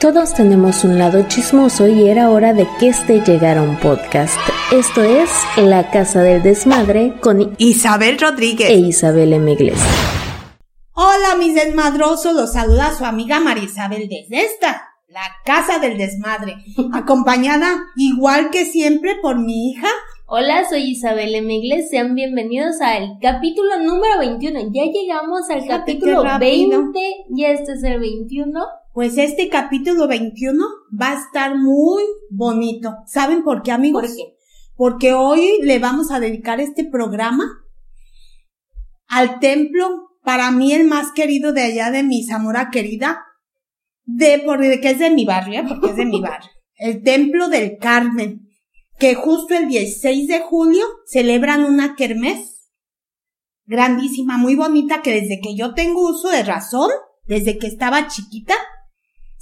Todos tenemos un lado chismoso y era hora de que este llegara un podcast. Esto es La Casa del Desmadre con Isabel Rodríguez e Isabel M. Hola mis desmadrosos, los saluda su amiga María Isabel desde esta, La Casa del Desmadre, acompañada igual que siempre por mi hija. Hola, soy Isabel M. sean bienvenidos al capítulo número 21. Ya llegamos al capítulo 20 y este es el 21 pues este capítulo 21 va a estar muy bonito. ¿Saben por qué, amigos? ¿Por qué? Porque hoy le vamos a dedicar este programa al templo, para mí el más querido de allá de mi Zamora querida, de, porque que es de mi barrio, ¿eh? porque es de mi barrio. El templo del Carmen, que justo el 16 de julio celebran una kermés grandísima, muy bonita, que desde que yo tengo uso de razón, desde que estaba chiquita,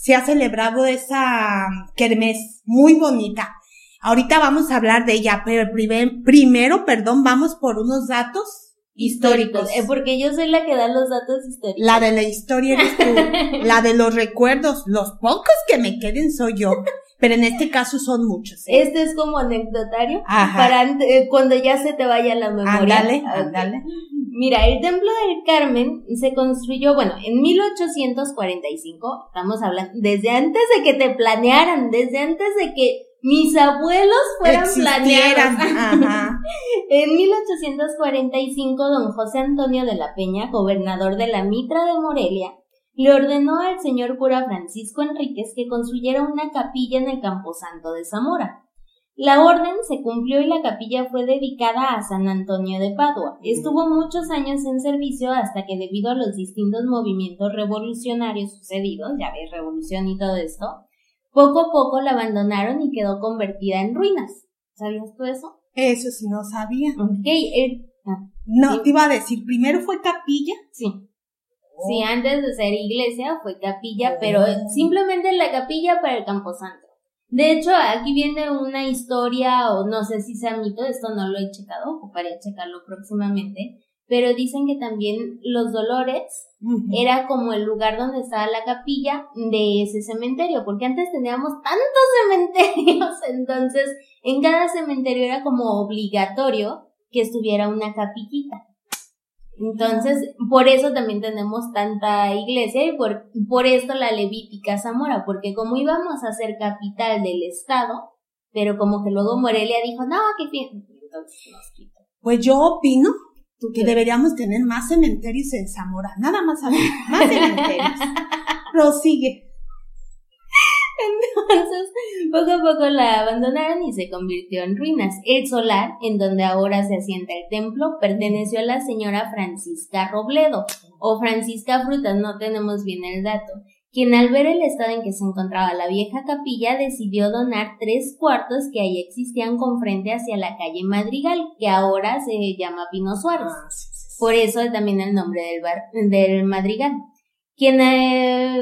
se ha celebrado esa kermés muy bonita. Ahorita vamos a hablar de ella, pero primero, perdón, vamos por unos datos históricos. Eh, porque yo soy la que da los datos históricos. La de la historia eres tú. la de los recuerdos. Los pocos que me queden soy yo. Pero en este caso son muchos. ¿eh? Este es como anecdotario. Para eh, cuando ya se te vaya la memoria. Ándale, ándale. Mira, el Templo del Carmen se construyó, bueno, en 1845, estamos hablando, desde antes de que te planearan, desde antes de que mis abuelos fueran planeados. en 1845, don José Antonio de la Peña, gobernador de la Mitra de Morelia, le ordenó al señor cura Francisco Enríquez que construyera una capilla en el Camposanto de Zamora. La orden se cumplió y la capilla fue dedicada a San Antonio de Padua. Estuvo muchos años en servicio hasta que debido a los distintos movimientos revolucionarios sucedidos, ya ves, revolución y todo esto, poco a poco la abandonaron y quedó convertida en ruinas. ¿Sabías tú eso? Eso sí no sabía. Ok, ah, no, te iba a decir, primero fue capilla. Sí. Sí, oh. antes de ser iglesia fue capilla, pero oh. simplemente la capilla para el Camposanto. De hecho, aquí viene una historia, o no sé si sea mito, esto no lo he checado, ocuparé checarlo próximamente, pero dicen que también los Dolores era como el lugar donde estaba la capilla de ese cementerio, porque antes teníamos tantos cementerios, entonces en cada cementerio era como obligatorio que estuviera una capillita. Entonces, por eso también tenemos tanta iglesia y por, por esto la Levítica Zamora, porque como íbamos a ser capital del estado, pero como que luego Morelia dijo, no, qué bien, entonces nos quitó. Pues yo opino que deberíamos tener más cementerios en Zamora, nada más, más cementerios. Prosigue. Entonces, poco a poco la abandonaron y se convirtió en ruinas. El solar, en donde ahora se asienta el templo, perteneció a la señora Francisca Robledo, o Francisca Frutas, no tenemos bien el dato, quien al ver el estado en que se encontraba la vieja capilla decidió donar tres cuartos que ahí existían con frente hacia la calle Madrigal, que ahora se llama Pino Suárez. Ah, Por eso también el nombre del bar, del Madrigal. Quien, eh,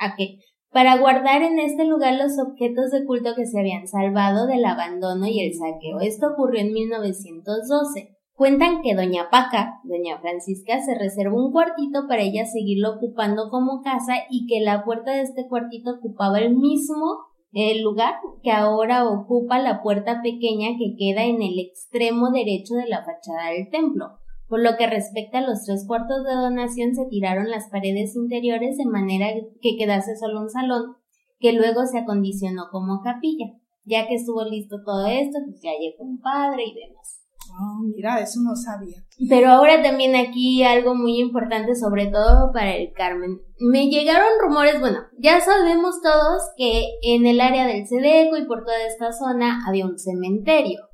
¿a qué? Para guardar en este lugar los objetos de culto que se habían salvado del abandono y el saqueo. Esto ocurrió en 1912. Cuentan que doña Paca, doña Francisca, se reservó un cuartito para ella seguirlo ocupando como casa y que la puerta de este cuartito ocupaba el mismo el lugar que ahora ocupa la puerta pequeña que queda en el extremo derecho de la fachada del templo. Por lo que respecta a los tres cuartos de donación, se tiraron las paredes interiores de manera que quedase solo un salón, que luego se acondicionó como capilla. Ya que estuvo listo todo esto, pues ya llegó un padre y demás. Oh, mira, eso no sabía. Pero ahora también aquí algo muy importante, sobre todo para el Carmen. Me llegaron rumores, bueno, ya sabemos todos que en el área del Sedeco y por toda esta zona había un cementerio.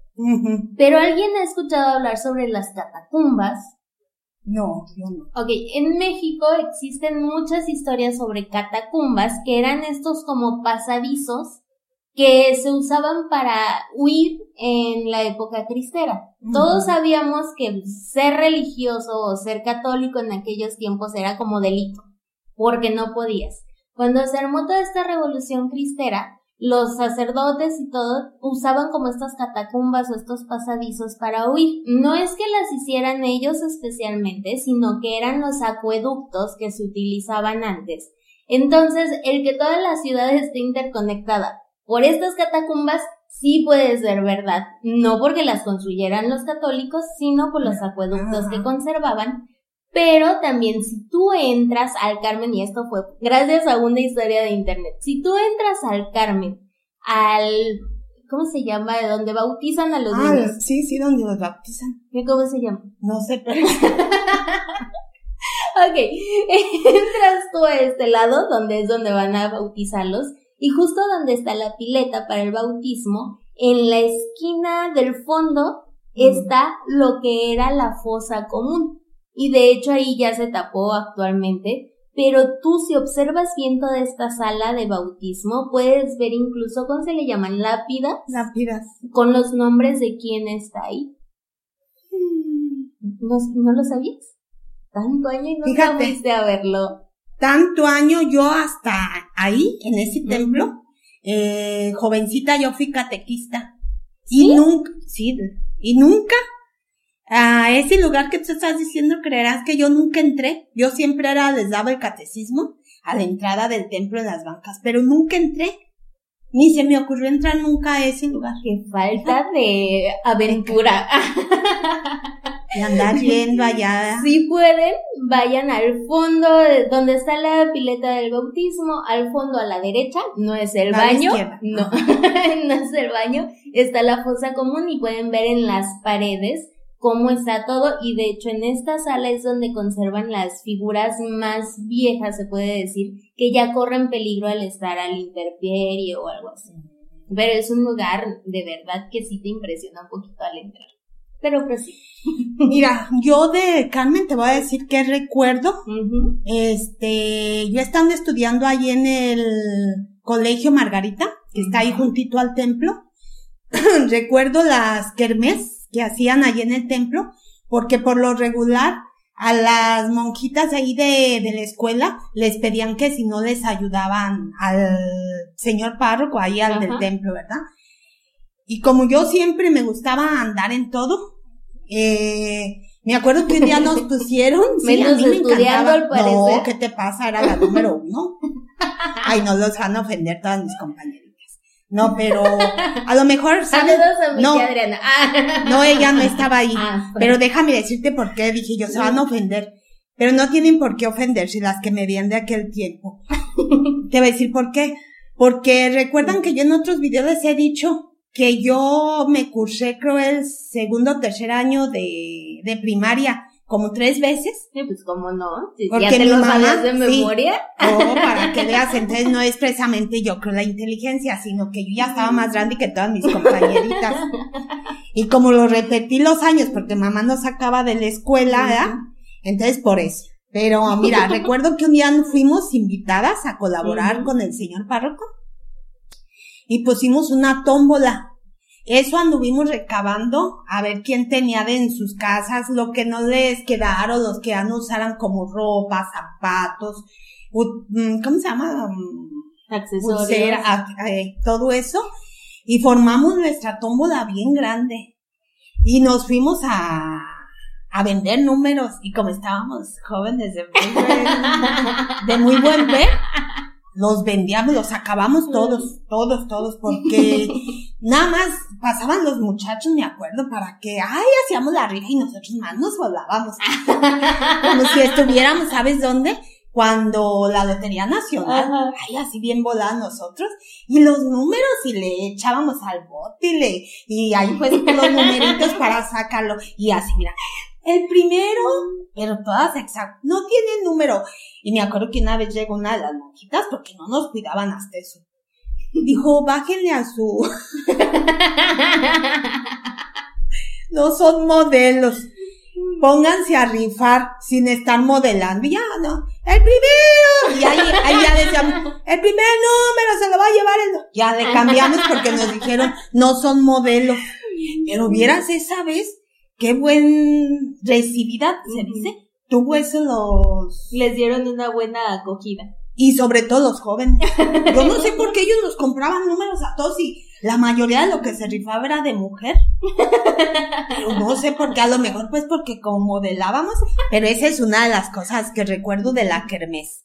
Pero ¿alguien ha escuchado hablar sobre las catacumbas? No, yo no. Ok, en México existen muchas historias sobre catacumbas que eran estos como pasadizos que se usaban para huir en la época cristera. Todos sabíamos que ser religioso o ser católico en aquellos tiempos era como delito, porque no podías. Cuando se armó toda esta revolución cristera, los sacerdotes y todo usaban como estas catacumbas o estos pasadizos para huir. No es que las hicieran ellos especialmente, sino que eran los acueductos que se utilizaban antes, Entonces, el que toda la ciudad esté interconectada por estas catacumbas sí puede ser verdad, no porque las construyeran los católicos, sino por los acueductos que conservaban, pero también si tú entras al Carmen, y esto fue gracias a una historia de internet, si tú entras al Carmen, al, ¿cómo se llama? De donde bautizan a los Ah, niños. sí, sí, donde los bautizan. ¿Cómo se llama? No sé, Ok, entras tú a este lado, donde es donde van a bautizarlos, y justo donde está la pileta para el bautismo, en la esquina del fondo está lo que era la fosa común. Y de hecho ahí ya se tapó actualmente, pero tú si observas bien toda esta sala de bautismo, puedes ver incluso, ¿cómo se le llaman? Lápidas, lápidas. con los nombres de quién está ahí. ¿No, no lo sabías? Tanto año y no Fíjate. fuiste a verlo. Tanto año yo hasta ahí, en ese templo, eh, jovencita yo fui catequista. ¿Sí? Y nunca, sí, y nunca, a ese lugar que tú estás diciendo, creerás que yo nunca entré. Yo siempre era, les daba el catecismo a la entrada del templo en las bancas, pero nunca entré. Ni se me ocurrió entrar nunca a ese lugar. Qué falta de aventura. Y andar yendo allá. Si pueden, vayan al fondo de- donde está la pileta del bautismo, al fondo a la derecha, no es el la baño, izquierda. no, no es el baño, está la fosa común y pueden ver en las paredes cómo está todo y de hecho en esta sala es donde conservan las figuras más viejas, se puede decir, que ya corren peligro al estar al interperie o algo así. Pero es un lugar de verdad que sí te impresiona un poquito al entrar. Pero pues sí. Mira, yo de Carmen te voy a decir que recuerdo. Este, yo estando estudiando ahí en el colegio Margarita, que está ahí juntito al templo. Recuerdo las kermés que hacían allí en el templo, porque por lo regular a las monjitas ahí de, de la escuela les pedían que si no les ayudaban al señor párroco ahí al del templo, ¿verdad? Y como yo siempre me gustaba andar en todo, eh, me acuerdo que un día nos pusieron, sí, a Menos mí me encantaba. al. No, ¿qué te pasa? Era la número uno. Ay, no los van a ofender todas mis compañeritas. No, pero a lo mejor, ¿sabes? Saludos a mi No. tía Adriana. Ah. No, ella no estaba ahí. Ah, Pero déjame decirte por qué. Dije yo, se van a ofender. Pero no tienen por qué ofenderse las que me veían de aquel tiempo. Te voy a decir por qué. Porque recuerdan que yo en otros videos les he dicho que yo me cursé, creo, el segundo o tercer año de, de primaria, como tres veces. Sí, pues cómo no. Si Porque ya te mi lo mamá, de sí. memoria. Oh, para que veas, entonces no es precisamente yo creo la inteligencia, sino que yo ya estaba más grande que todas mis compañeritas. Y como lo repetí los años, porque mamá nos sacaba de la escuela, ¿verdad? Entonces por eso. Pero mira, recuerdo que un día fuimos invitadas a colaborar con el señor párroco y pusimos una tómbola. Eso anduvimos recabando a ver quién tenía de en sus casas lo que no les quedaron, los que ya no usaran como ropa, zapatos, mm, ¿cómo se llama? Mm, Accesorios. pulsera, ah, eh, todo eso. Y formamos nuestra tómbola bien grande. Y nos fuimos a, a vender números. Y como estábamos jóvenes de muy buen, de muy buen ver, los vendíamos, los acabamos todos, todos, todos, porque nada más pasaban los muchachos, me acuerdo, para que, ay, hacíamos la rifa y nosotros más nos volábamos. Como si estuviéramos, ¿sabes dónde? Cuando la Lotería Nacional, Ajá. ay, así bien volaban nosotros, y los números, y le echábamos al bote, y le, y ahí pues los numeritos para sacarlo, y así, mira, el primero, pero todas exactas, no tiene número. Y me acuerdo que una vez llegó una de las monjitas, porque no nos cuidaban hasta eso. Dijo, bájenle a su, no son modelos. Pónganse a rifar sin estar modelando. Ya, no. El primero. Y ahí, ahí ya decíamos, el primer número se lo va a llevar el. Ya le cambiamos porque nos dijeron, no son modelos. Pero vieras esa vez, qué buen recibida, se dice, tuvo eso los, Les dieron una buena acogida. y sobre todo los jóvenes. Yo no sé por qué ellos nos compraban números a todos y la mayoría de lo que se rifaba era de mujer. Pero no sé por qué, a lo mejor pues porque como modelábamos, pero esa es una de las cosas que recuerdo de la kermés.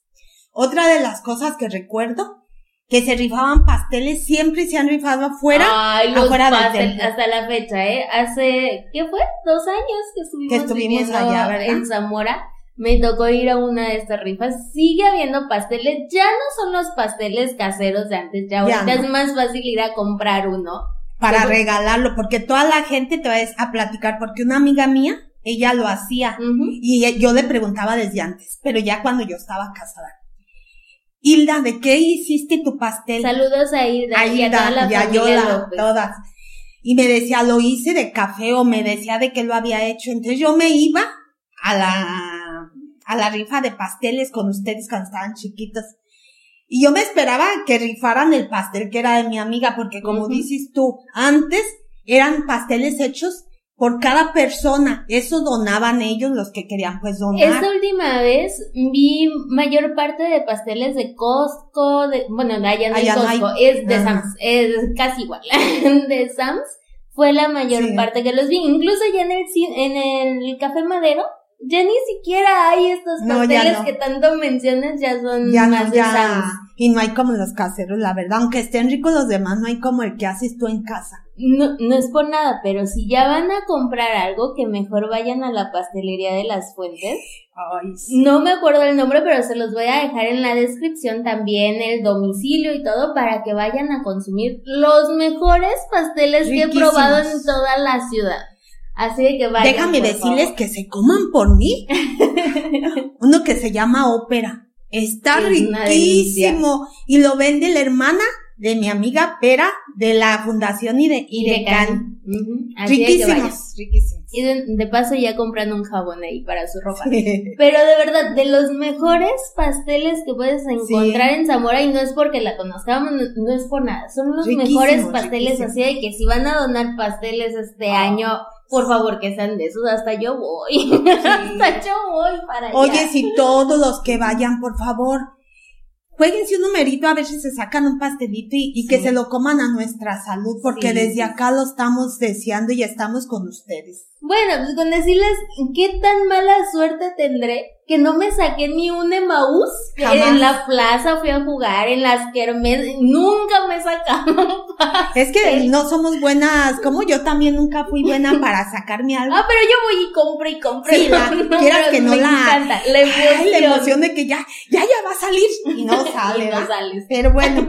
Otra de las cosas que recuerdo, que se rifaban pasteles, siempre se han rifado afuera, Ay, los afuera pastel- hasta la fecha, ¿eh? Hace, ¿qué fue? Dos años que estuvimos, Que estuvimos allá, ¿verdad? en Zamora. Me tocó ir a una de estas rifas. Sigue habiendo pasteles. Ya no son los pasteles caseros de antes. Ya Ya ahorita no. es más fácil ir a comprar uno. para Pero- regalarlo, porque toda la gente te va a platicar, porque una amiga mía, ella lo hacía, y yo le preguntaba desde antes, pero ya cuando yo estaba casada. Hilda, ¿de qué hiciste tu pastel? Saludos a Hilda a y a Hilda toda la y a Yola, todas. Y me decía, lo hice de café o me decía de que lo había hecho. Entonces yo me iba a la, a la rifa de pasteles con ustedes cuando estaban chiquitos. Y yo me esperaba que rifaran el pastel que era de mi amiga, porque como dices tú, antes eran pasteles hechos por cada persona. Eso donaban ellos los que querían pues donar. Esta última vez vi mayor parte de pasteles de Costco, de, bueno, de allá no hay Allá no hay. Costco, es de Ajá. Sam's, es casi igual, de Sam's fue la mayor Sí. parte que los vi, incluso ya en el, en el Café Madero, ya ni siquiera hay estos ya pasteles no. que tanto mencionas, ya son ya más no, de ya, Sam's. y no hay como los caseros, la verdad, aunque estén ricos los demás, no hay como el que haces tú en casa. No, no es por nada, pero si ya van a comprar algo, que mejor vayan a la pastelería de las fuentes. Ay, sí. No me acuerdo el nombre, pero se los voy a dejar en la descripción también el domicilio y todo para que vayan a consumir los mejores pasteles que he probado en toda la ciudad. Así de que vayan. Déjame decirles favor. que se coman por mí. Uno que se llama ópera. Está Es riquísimo. Y lo vende la hermana de mi amiga Pera de la Fundación Y de can. Vayan. Riquísimos, riquísimos. Y de, de paso ya comprando un jabón ahí para su ropa. Pero de verdad, de los mejores pasteles que puedes encontrar en Zamora, y no es porque la conozcamos, no, no es por nada, son los mejores pasteles, así de que si van a donar pasteles este Ah. año, por favor que sean de esos, hasta yo voy, hasta yo voy para allá. Oye, si todos los que vayan, por favor, jueguense un numerito a ver si se sacan un pastelito y, y que Sí. se lo coman a nuestra salud, porque Sí, desde acá lo estamos deseando y estamos con ustedes. Bueno, pues con decirles qué tan mala suerte tendré que no me saqué ni un Emaús. En la plaza fui a jugar, en las kermes, nunca me sacaron. Es que no somos buenas, como yo también nunca fui buena para sacarme algo. Ah, pero yo voy y compro y compro. Sí, la- quieras que no me la- encanta, la emoción. Ay, la emoción de que ya, ya, ya va a salir y no sale, Y no sales. Pero bueno,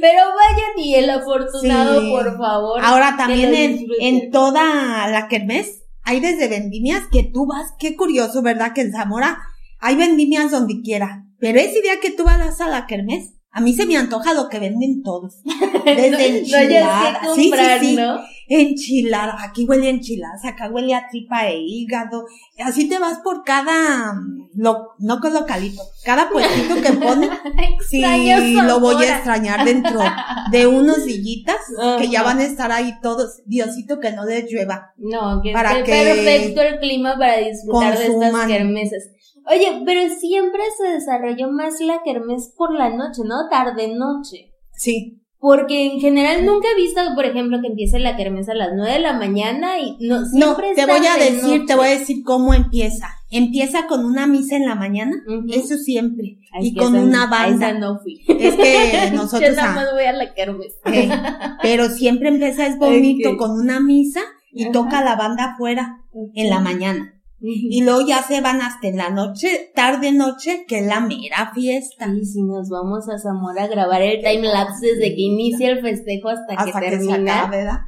Pero vayan y el afortunado, Sí. por favor. ahora también en, en toda la kermés hay desde vendimias que tú vas, qué curioso, ¿verdad? Que en Zamora hay vendimias donde quiera. Pero ese día que tú vas a la kermés, a mí se me antoja lo que venden todos. Desde no, enchiladas. sí, sí, sí. ¿no? Enchilada, aquí huele a enchiladas, acá huele a tripa e hígado. Así te vas por cada, mm, lo, no con localito, cada puestito que ponen. Sí, lo voy a extrañar dentro de unos sillitas que ya van a estar ahí todos. Diosito que no les llueva. No, que Para esté que perfecto el clima para disfrutar de estas kermeses. Oye, pero siempre se desarrolló más la kermés por la noche, ¿no? Tarde-noche. Sí, Porque en general nunca he visto, por ejemplo, que empiece la kermés a las nueve de la mañana y no, no, siempre te es voy a decir, te voy a decir cómo empieza. Empieza con una misa en la mañana, eso siempre, Ay, y con esa- una banda. esa no fui. Es que Yo nosotros, nada ah, más voy a la kermés. eh, pero siempre empieza es bonito con una misa y Ajá. toca la banda afuera en la mañana. Y luego ya se van hasta en la noche, tarde noche, que es la mera fiesta. Y si nos vamos a Zamora a grabar el time lapse desde que inicia el festejo hasta, hasta que que se termina. ¿verdad?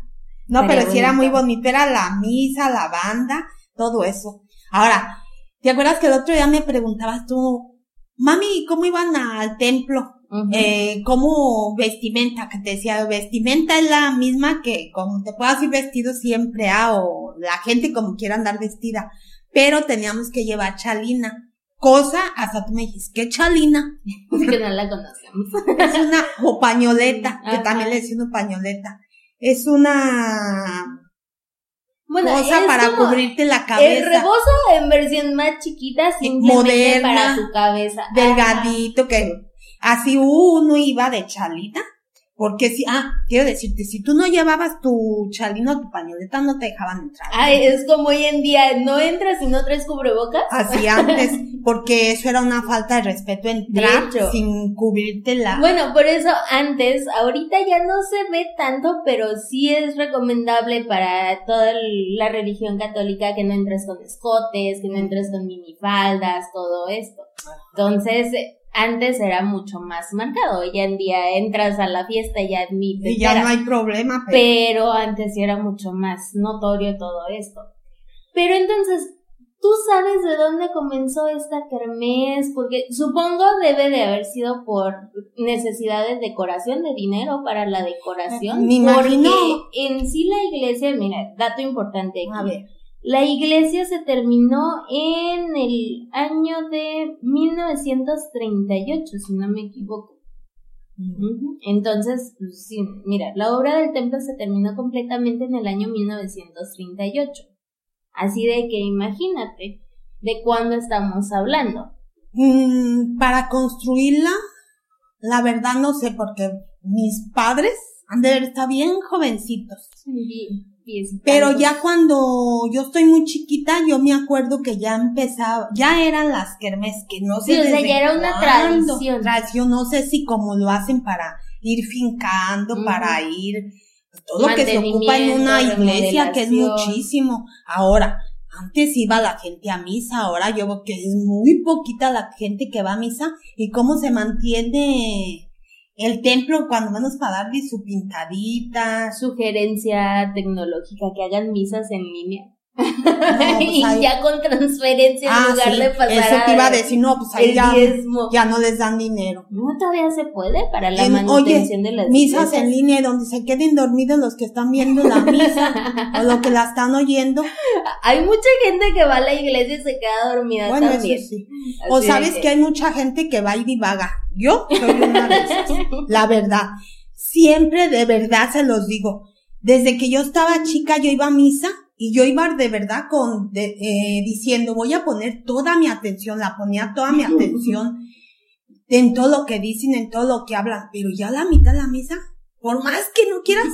No, Estaría pero sí era muy bonito. era la misa, la banda, todo eso. Ahora, ¿te acuerdas que el otro día me preguntabas tú, mami, ¿cómo iban al templo? Ujú. Eh, ¿cómo vestimenta? Que te decía, vestimenta es la misma que como te puedas ir vestido siempre, ah, o la gente como quiera andar vestida. Pero teníamos que llevar chalina. Cosa, hasta tú me dijiste, ¿qué chalina? que no la conocemos. Es una, o pañoleta, que Ajá. también le decimos pañoleta. Es una Bueno, cosa para cubrirte la el cabeza. rebozo en versión más chiquita, simplemente moderna, para tu cabeza. Delgadito, que así uno iba de chalita Porque si, ah, quiero decirte, si tú no llevabas tu chalino, tu pañoleta, no te dejaban entrar. Ay, es como hoy en día, no entras si no traes cubrebocas. Así antes, porque eso era una falta de respeto entrar De sin cubrirte la... Bueno, por eso antes, ahorita ya no se ve tanto, pero sí es recomendable para toda la religión católica que no entres con escotes, que no entres con minifaldas, todo esto. Entonces, antes era mucho más marcado. Hoy en día entras a la fiesta y te y ya no hay problema, pero... pero antes sí era mucho más notorio todo esto. Pero entonces, ¿tú sabes de dónde comenzó esta kermés? Porque supongo debe de haber sido por necesidad de decoración, de dinero para la decoración. Me imagino. Porque en sí la iglesia, mira, dato importante aquí. A ver, La iglesia se terminó en el año de 1938, si no me equivoco. Entonces, pues, sí, mira, la obra del templo se terminó completamente en el año 1938. Así de que imagínate de cuándo estamos hablando. Mm, para construirla, la verdad no sé, porque mis padres han de estado bien jovencitos. Bien, Pero ya cuando yo estoy muy chiquita, yo me acuerdo que ya empezaba, ya eran las kermes, que no sé Sí, o sea, ya era una cuándo. tradición. Tradición, no sé si como lo hacen para ir fincando, para ir, pues, todo lo que se ocupa en una iglesia, que es muchísimo. Ahora, antes iba la gente a misa, ahora yo veo que es muy poquita la gente que va a misa y cómo se mantiene el templo cuando menos para darle su pintadita, sugerencia tecnológica que hagan misas en línea. pues y ahí- ya con transferencia en Ah, lugar sí, de pasar eso te iba a decir, no, pues ahí ya, ya no les dan dinero. No, todavía se puede para la En- manutención de las Misas en línea donde se queden dormidos los que están viendo la misa o los que la están oyendo. Hay mucha gente que va a la iglesia y se queda dormida Bueno, también. eso sí. O Así sabes que... hay mucha gente que va y divaga. Yo soy una de esas. La verdad. Siempre de verdad se los digo. Desde que yo estaba chica yo iba a misa y yo iba de verdad con, de- eh, diciendo voy a poner toda mi atención, la ponía toda mi atención en todo lo que dicen, en todo lo que hablan, pero ya la mitad de la misa, por más que no quieras,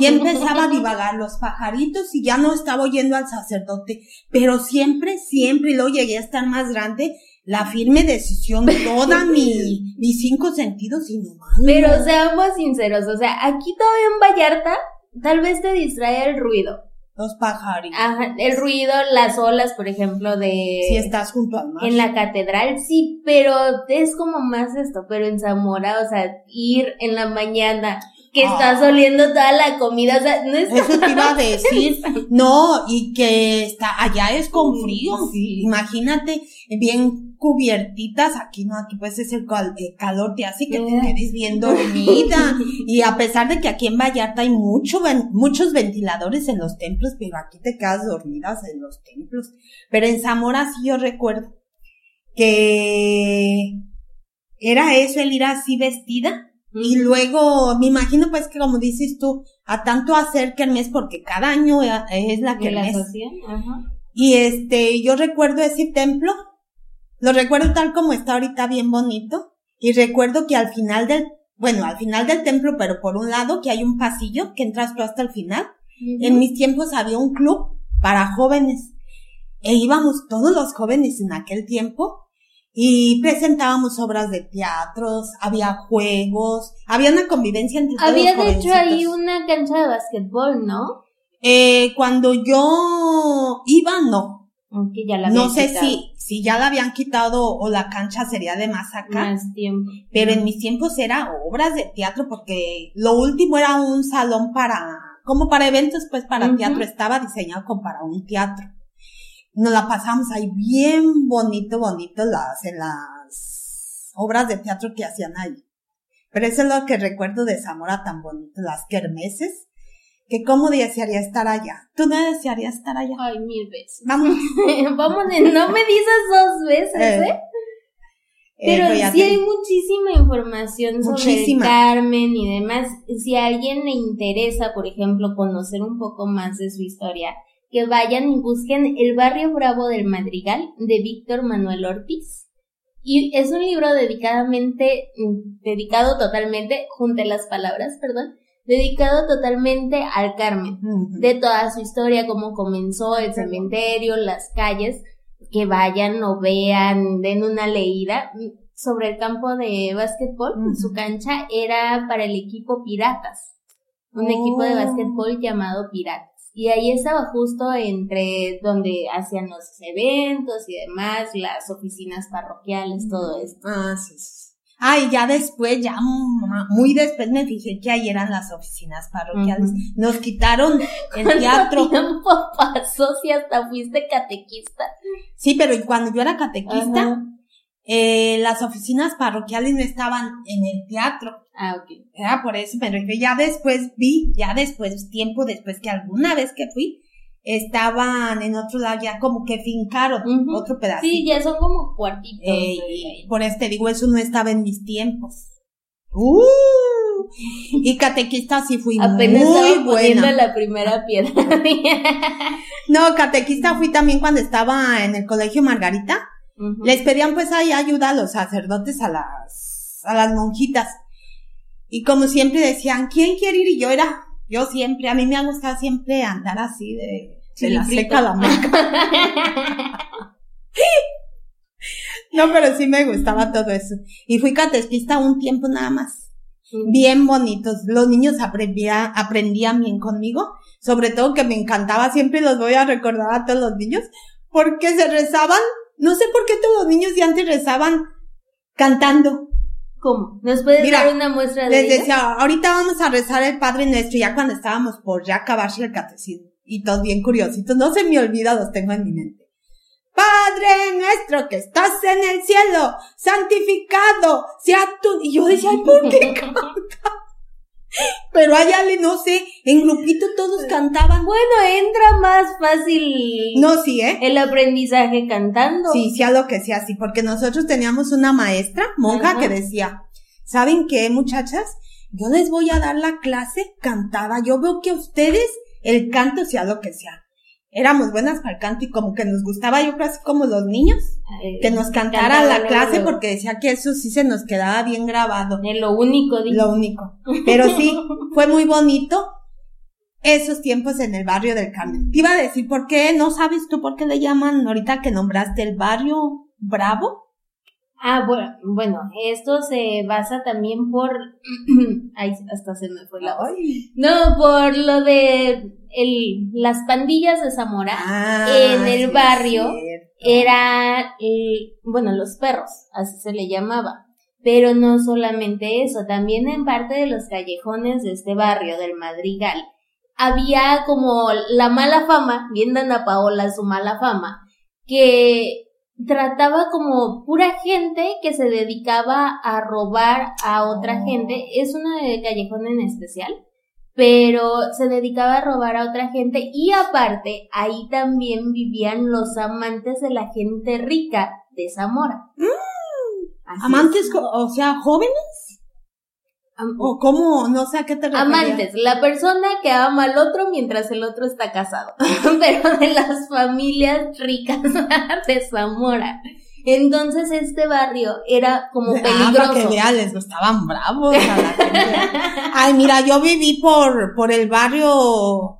ya empezaba a divagar los pajaritos y ya no estaba oyendo al sacerdote, pero siempre, siempre, y luego llegué a estar más grande, la firme decisión, toda mi, mis cinco sentidos y nomás. Pero no. seamos sinceros, o sea, aquí todavía en Vallarta, tal vez te distrae el ruido. Los pajaritos. Ajá, el ruido, las olas, por ejemplo, de... si estás junto al mar. En la catedral sí, pero es como más esto, pero en Zamora, o sea, ir en la mañana, que Ah. estás oliendo toda la comida, o sea, no es Eso te iba a decir. No, y que está, allá es con frío. Sí. Imagínate, bien cubiertitas, aquí no, aquí pues es el, cal- el calor, te hace que te quedes bien dormida. Y a pesar de que aquí en Vallarta hay mucho, ven- muchos ventiladores en los templos, pero aquí te quedas dormidas en los templos. Pero en Zamora sí yo recuerdo que era eso, el ir así vestida. Y luego, me imagino pues que como dices tú, a tanto hacer kermés, porque cada año eh, es la de la ajá. Y este, yo recuerdo ese templo, lo recuerdo tal como está ahorita bien bonito, y recuerdo que al final del, bueno, al final del templo, pero por un lado, que hay un pasillo que entras tú hasta el final. En mis tiempos había un club para jóvenes, e íbamos todos los jóvenes en aquel tiempo, y presentábamos obras de teatros, había juegos, había una convivencia entre todos Había de hecho ahí una cancha de basquetbol, ¿no? Eh, cuando yo iba, no, Aunque ya la no sé quitado si, si ya la habían quitado o la cancha sería de más acá, más tiempo. pero en mis tiempos era obras de teatro porque lo último era un salón para, como para eventos, pues para teatro, estaba diseñado como para un teatro. Nos la pasamos ahí bien bonito, bonito las, en las obras de teatro que hacían ahí. Pero eso es lo que recuerdo de Zamora tan bonito, las kermeses, que cómo desearía estar allá. ¿Tú no desearías estar allá? Ay, mil veces. Vamos. Vamos, no me dices dos veces, Eh, ¿eh? Pero Eh, ya sí hay muchísima información sobre Muchísima. Carmen y demás. Si a alguien le interesa, por ejemplo, conocer un poco más de su historia, que vayan y busquen el barrio Bravo del Madrigal de Víctor Manuel Ortiz. Y es un libro dedicadamente, mm, dedicado totalmente, junte las palabras, perdón, dedicado totalmente al Carmen, de toda su historia, cómo comenzó el cementerio, las calles, que vayan o vean, den una leída sobre el campo de básquetbol, su cancha era para el equipo Piratas, un equipo de oh. básquetbol llamado Piratas. Y ahí estaba justo entre donde hacían los eventos y demás, las oficinas parroquiales, todo esto. Ah, sí, sí. Ah, y ya después, ya muy después me fijé que ahí eran las oficinas parroquiales. Nos quitaron el teatro. tiempo pasó si hasta fuiste catequista? Sí, pero cuando yo era catequista, eh, las oficinas parroquiales no estaban en el teatro. Ah, ok. Era por eso, pero yo ya después vi, ya después, tiempo después que alguna vez que fui, estaban en otro lado ya como que fincaron otro pedacito. Sí, ya son como cuartitos. Eh, por este digo, eso no estaba en mis tiempos. Uh, y catequista sí fui Apenas muy buena. la primera piedra. no, catequista fui también cuando estaba en el colegio Margarita. Les pedían pues ahí ayuda a los sacerdotes, a las, a las monjitas. Y como siempre decían, ¿quién quiere ir? Y yo era, yo siempre, a mí me ha gustado siempre andar así de, de la seca a la meca. no, pero sí me gustaba todo eso. Y fui catequista un tiempo nada más. Bien bonitos. Los niños aprendían, aprendían bien conmigo. Sobre todo que me encantaba, siempre los voy a recordar a todos los niños, porque se rezaban. No sé por qué todos los niños de antes rezaban cantando. ¿Cómo? ¿Nos puedes dar una muestra de Les decía, ahorita vamos a rezar el Padre Nuestro, ya cuando estábamos por ya acabarse el catecismo. Y todos bien curiositos, no se me olvida, los tengo en mi mente. Padre nuestro que estás en el cielo, santificado sea tu... Y yo decía, ay, ¿por qué canta? Pero allá le no sé, en grupito todos cantaban. Bueno, entra más fácil. No, sí, ¿eh? El aprendizaje cantando. Sí, sea lo que sea, sí, porque nosotros teníamos una maestra, monja, que decía, ¿saben qué, muchachas? Yo les voy a dar la clase cantada. Yo veo que ustedes, el canto sea lo que sea éramos buenas para el canto y como que nos gustaba, yo creo así como los niños, que nos cantara la clase porque decía que eso sí se nos quedaba bien grabado. Es lo único, Lo único. Pero sí, fue muy bonito esos tiempos en el barrio del Carmen. Te iba a decir, ¿por qué? ¿No sabes tú por qué le llaman ahorita que nombraste el barrio Bravo? Ah, bueno, bueno, esto se basa también por, ay, hasta se me fue la voz. No, por lo de el, las pandillas de Zamora ah, en el barrio era, bueno, los perros, así se le llamaba. Pero no solamente eso, también en parte de los callejones de este barrio del Madrigal había como la mala fama, viendo a Paola su mala fama, que trataba como pura gente que se dedicaba a robar a otra gente. Es una de callejón en especial, pero se dedicaba a robar a otra gente y aparte ahí también vivían los amantes de la gente rica de Zamora. Mm. ¿Amantes, o sea, jóvenes? ¿O cómo? No sé a qué te refieres. Amantes, la persona que ama al otro mientras el otro está casado. Pero de las familias ricas de Zamora. Entonces este barrio era como ah, peligroso. Ah, que vea, les gustaban bravos a la gente. Ay, mira, yo viví por, por el barrio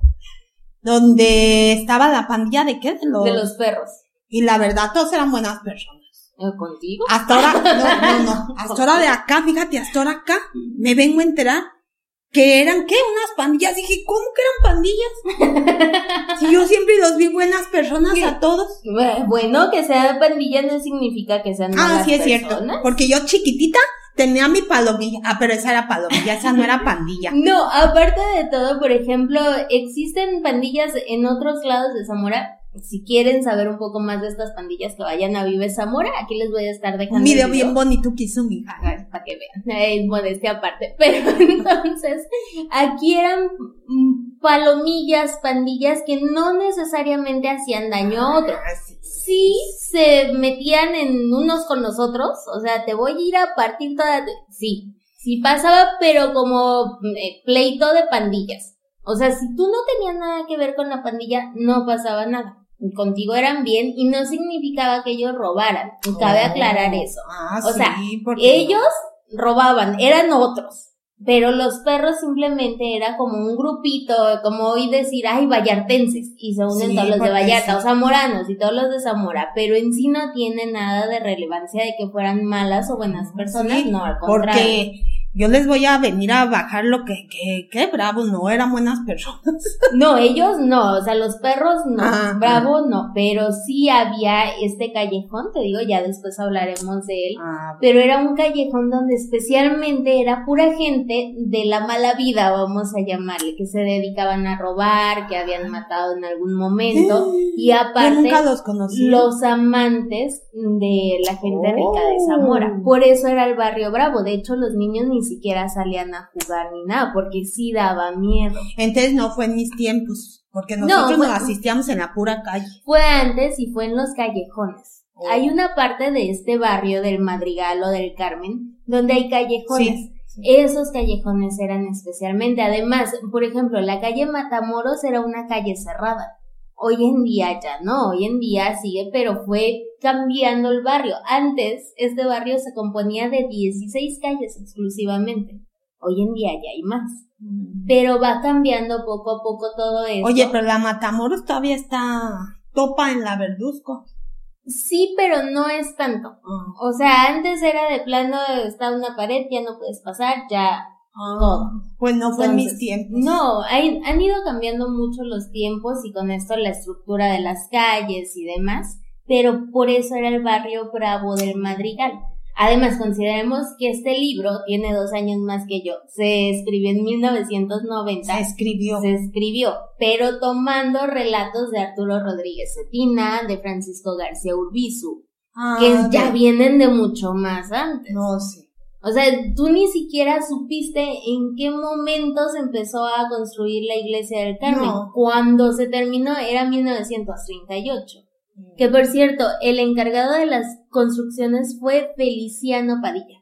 donde estaba la pandilla de qué? De los, de los perros. Y la verdad, todos eran buenas personas. ¿Eh, ¿Contigo? Hasta ahora, no, no, no. Hasta ahora de acá, fíjate, hasta ahora acá me vengo a enterar que eran, ¿qué? Unas pandillas. Dije, ¿cómo que eran pandillas? si yo siempre los vi buenas personas a todos. Bueno, que sean pandillas no significa que sean Ah, sí es cierto. Porque yo chiquitita tenía mi palomilla. Ah, pero esa era palomilla, esa no era pandilla. No, aparte de todo, por ejemplo, existen pandillas en otros lados de Zamora si quieren saber un poco más de estas pandillas que vayan a Vive Zamora, aquí les voy a estar dejando. Un video, bien bonito que hizo mi hija. Para que vean, es modestia aparte. Pero entonces, aquí eran palomillas, pandillas que no necesariamente hacían daño a otros. Ah, sí se metían en unos con los otros, o sea, te voy a ir a partir toda. Sí, sí pasaba, pero como eh, pleito de pandillas. O sea, si tú no tenías nada que ver con la pandilla, no pasaba nada. contigo eran bien y no significaba que ellos robaran. Y cabe aclarar eso. Ah, O sea, sí, porque- Ellos robaban, eran otros. Pero los perros simplemente era como un grupito, como hoy decir, ay, vallartenses, y se unen Sí, todos los de Vallarta, sí. o zamoranos y todos los de Zamora, pero en sí no tiene nada de relevancia de que fueran malas o buenas personas, Sí, no, al contrario. Porque yo les voy a venir a bajar lo que, que, que bravos, no eran buenas personas. No, ellos no, o sea, los perros no, Ah, Bravo no, pero sí había este callejón, te digo, ya después hablaremos de él, Ah, pero era un callejón donde especialmente era pura gente de la mala vida, vamos a llamarle, que se dedicaban a robar, que habían matado en algún momento, y yo aparte nunca los conocí. los amantes de la gente rica de Oh. Zamora. Por eso era el barrio bravo. De hecho, los niños ni siquiera salían a jugar ni nada, porque sí daba miedo. Entonces no fue en mis tiempos, porque No, nosotros fue- nos asistíamos en la pura calle. Fue antes y fue en los callejones. Oh. Hay una parte de este barrio del Madrigal o del Carmen donde hay callejones. Sí. Esos callejones eran especialmente, además, por ejemplo, la calle Matamoros era una calle cerrada. Hoy en día ya no, hoy en día sigue, pero fue cambiando el barrio. Antes, este barrio se componía de 16 calles exclusivamente. Hoy en día ya hay más. Pero va cambiando poco a poco todo esto. Oye, pero la Matamoros todavía está topa en la Verduzco. Sí, pero no es tanto. Ah, O sea, antes era de plano, está una pared, ya no puedes pasar, ya todo. Pues no fue en mis tiempos. No, hay- han ido cambiando mucho los tiempos y con esto la estructura de las calles y demás, pero por eso era el barrio bravo del Madrigal. Además, consideremos que este libro tiene dos años más que yo. Se escribió en 1990. Se escribió. Se escribió, pero tomando relatos de Arturo Rodríguez Cetina, de Francisco García Urbizu, Ah, que ya vienen de mucho más antes. No sé. O sea, tú ni siquiera supiste en qué momento se empezó a construir la iglesia del Carmen. No. Cuando se terminó era 1938. Que por cierto, el encargado de las construcciones fue Feliciano Padilla,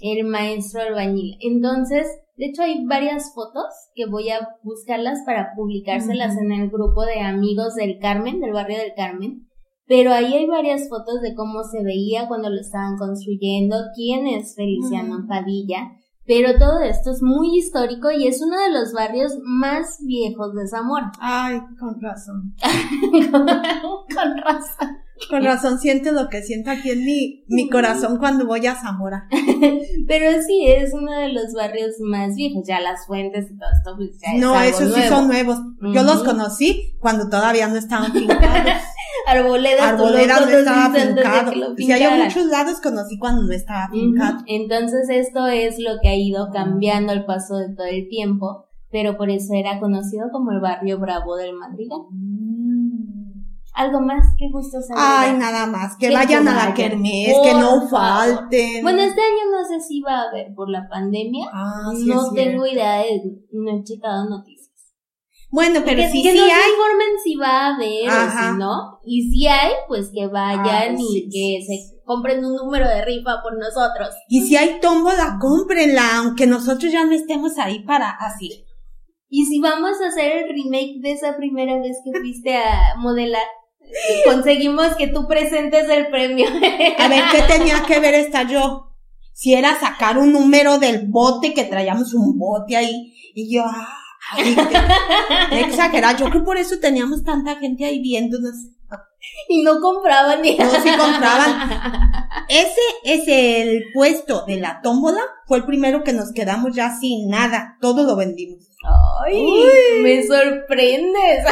el maestro albañil. Entonces, de hecho hay varias fotos que voy a buscarlas para publicárselas en el grupo de amigos del Carmen, del barrio del Carmen. Pero ahí hay varias fotos de cómo se veía cuando lo estaban construyendo, quién es Feliciano. Padilla. Pero todo esto es muy histórico y es uno de los barrios más viejos de Zamora. Ay, con razón. Con razón. Con razón siento lo que siento aquí en mi, mi corazón cuando voy a Zamora. Pero sí, es uno de los barrios más viejos. Ya las fuentes y todo esto, pues ya No, es esos sí son nuevos. Yo los conocí cuando todavía no estaban fincados. Arboleda, Arboleda no estaba fincado. lo Si hay muchos lados conocí cuando no estaba fincado. Ujú. Entonces esto es lo que ha ido cambiando al paso de todo el tiempo, pero por eso era conocido como el barrio bravo del Madrigal. ¿Algo más que gustos Ay, agregar? nada más. Que Que vayan a la kermés, que no falten. Bueno, este año no sé si va a haber por la pandemia. Ah, sí no tengo idea, de, no he checado noticias. Bueno, pero que, sí, que sí nos hay. informen si va a haber Ajá. o si no. Y si hay, pues que vayan Ay, y sí, que sí, se compren un número de rifa por nosotros. Y si hay tómbola, cómprenla, aunque nosotros ya no estemos ahí para así. Y si vamos a hacer el remake de esa primera vez que fuiste a modelar, conseguimos que tú presentes el premio. A ver, ¿qué tenía que ver esta yo? Si era sacar un número del bote, que traíamos un bote ahí, y yo, ah, exagerada. Yo creo que por eso teníamos tanta gente ahí viéndonos. y no compraban ni No, sí compraban. Ese es el puesto de la tómbola, fue el primero que nos quedamos ya sin nada, todo lo vendimos. Ay, Uy. me sorprendes.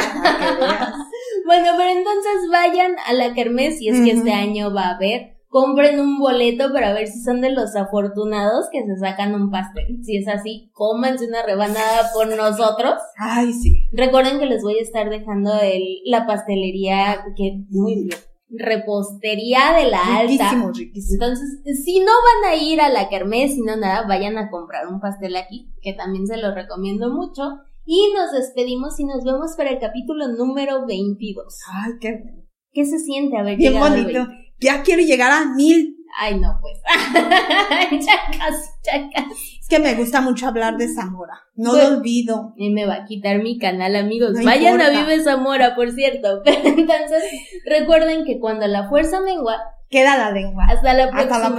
Veas. Bueno, pero entonces vayan a la kermés si es que este año va a haber. Compren un boleto para ver si son de los afortunados que se sacan un pastel. Si es así, cómanse una rebanada por nosotros. Ay, sí. Recuerden que les voy a estar dejando el, la pastelería que muy bien. Repostería de la alta. Riquísimo, riquísimo. Entonces, si no van a ir a la kermés, sino nada, vayan a comprar un pastel aquí, que también se los recomiendo mucho. Y nos despedimos y nos vemos para el capítulo número 22. Ay, qué ¿Qué se siente haber bien llegado bonito. 20? Ya quiero llegar a mil. Ay, no, pues. ya casi, ya casi. Es que me gusta mucho hablar de Zamora. No Pues- lo olvido. Y me va a quitar mi canal, amigos. No Vayan a. Vive Zamora, por cierto. Pero entonces, recuerden que cuando la fuerza mengua, Queda la lengua. hasta la Hasta la próxima.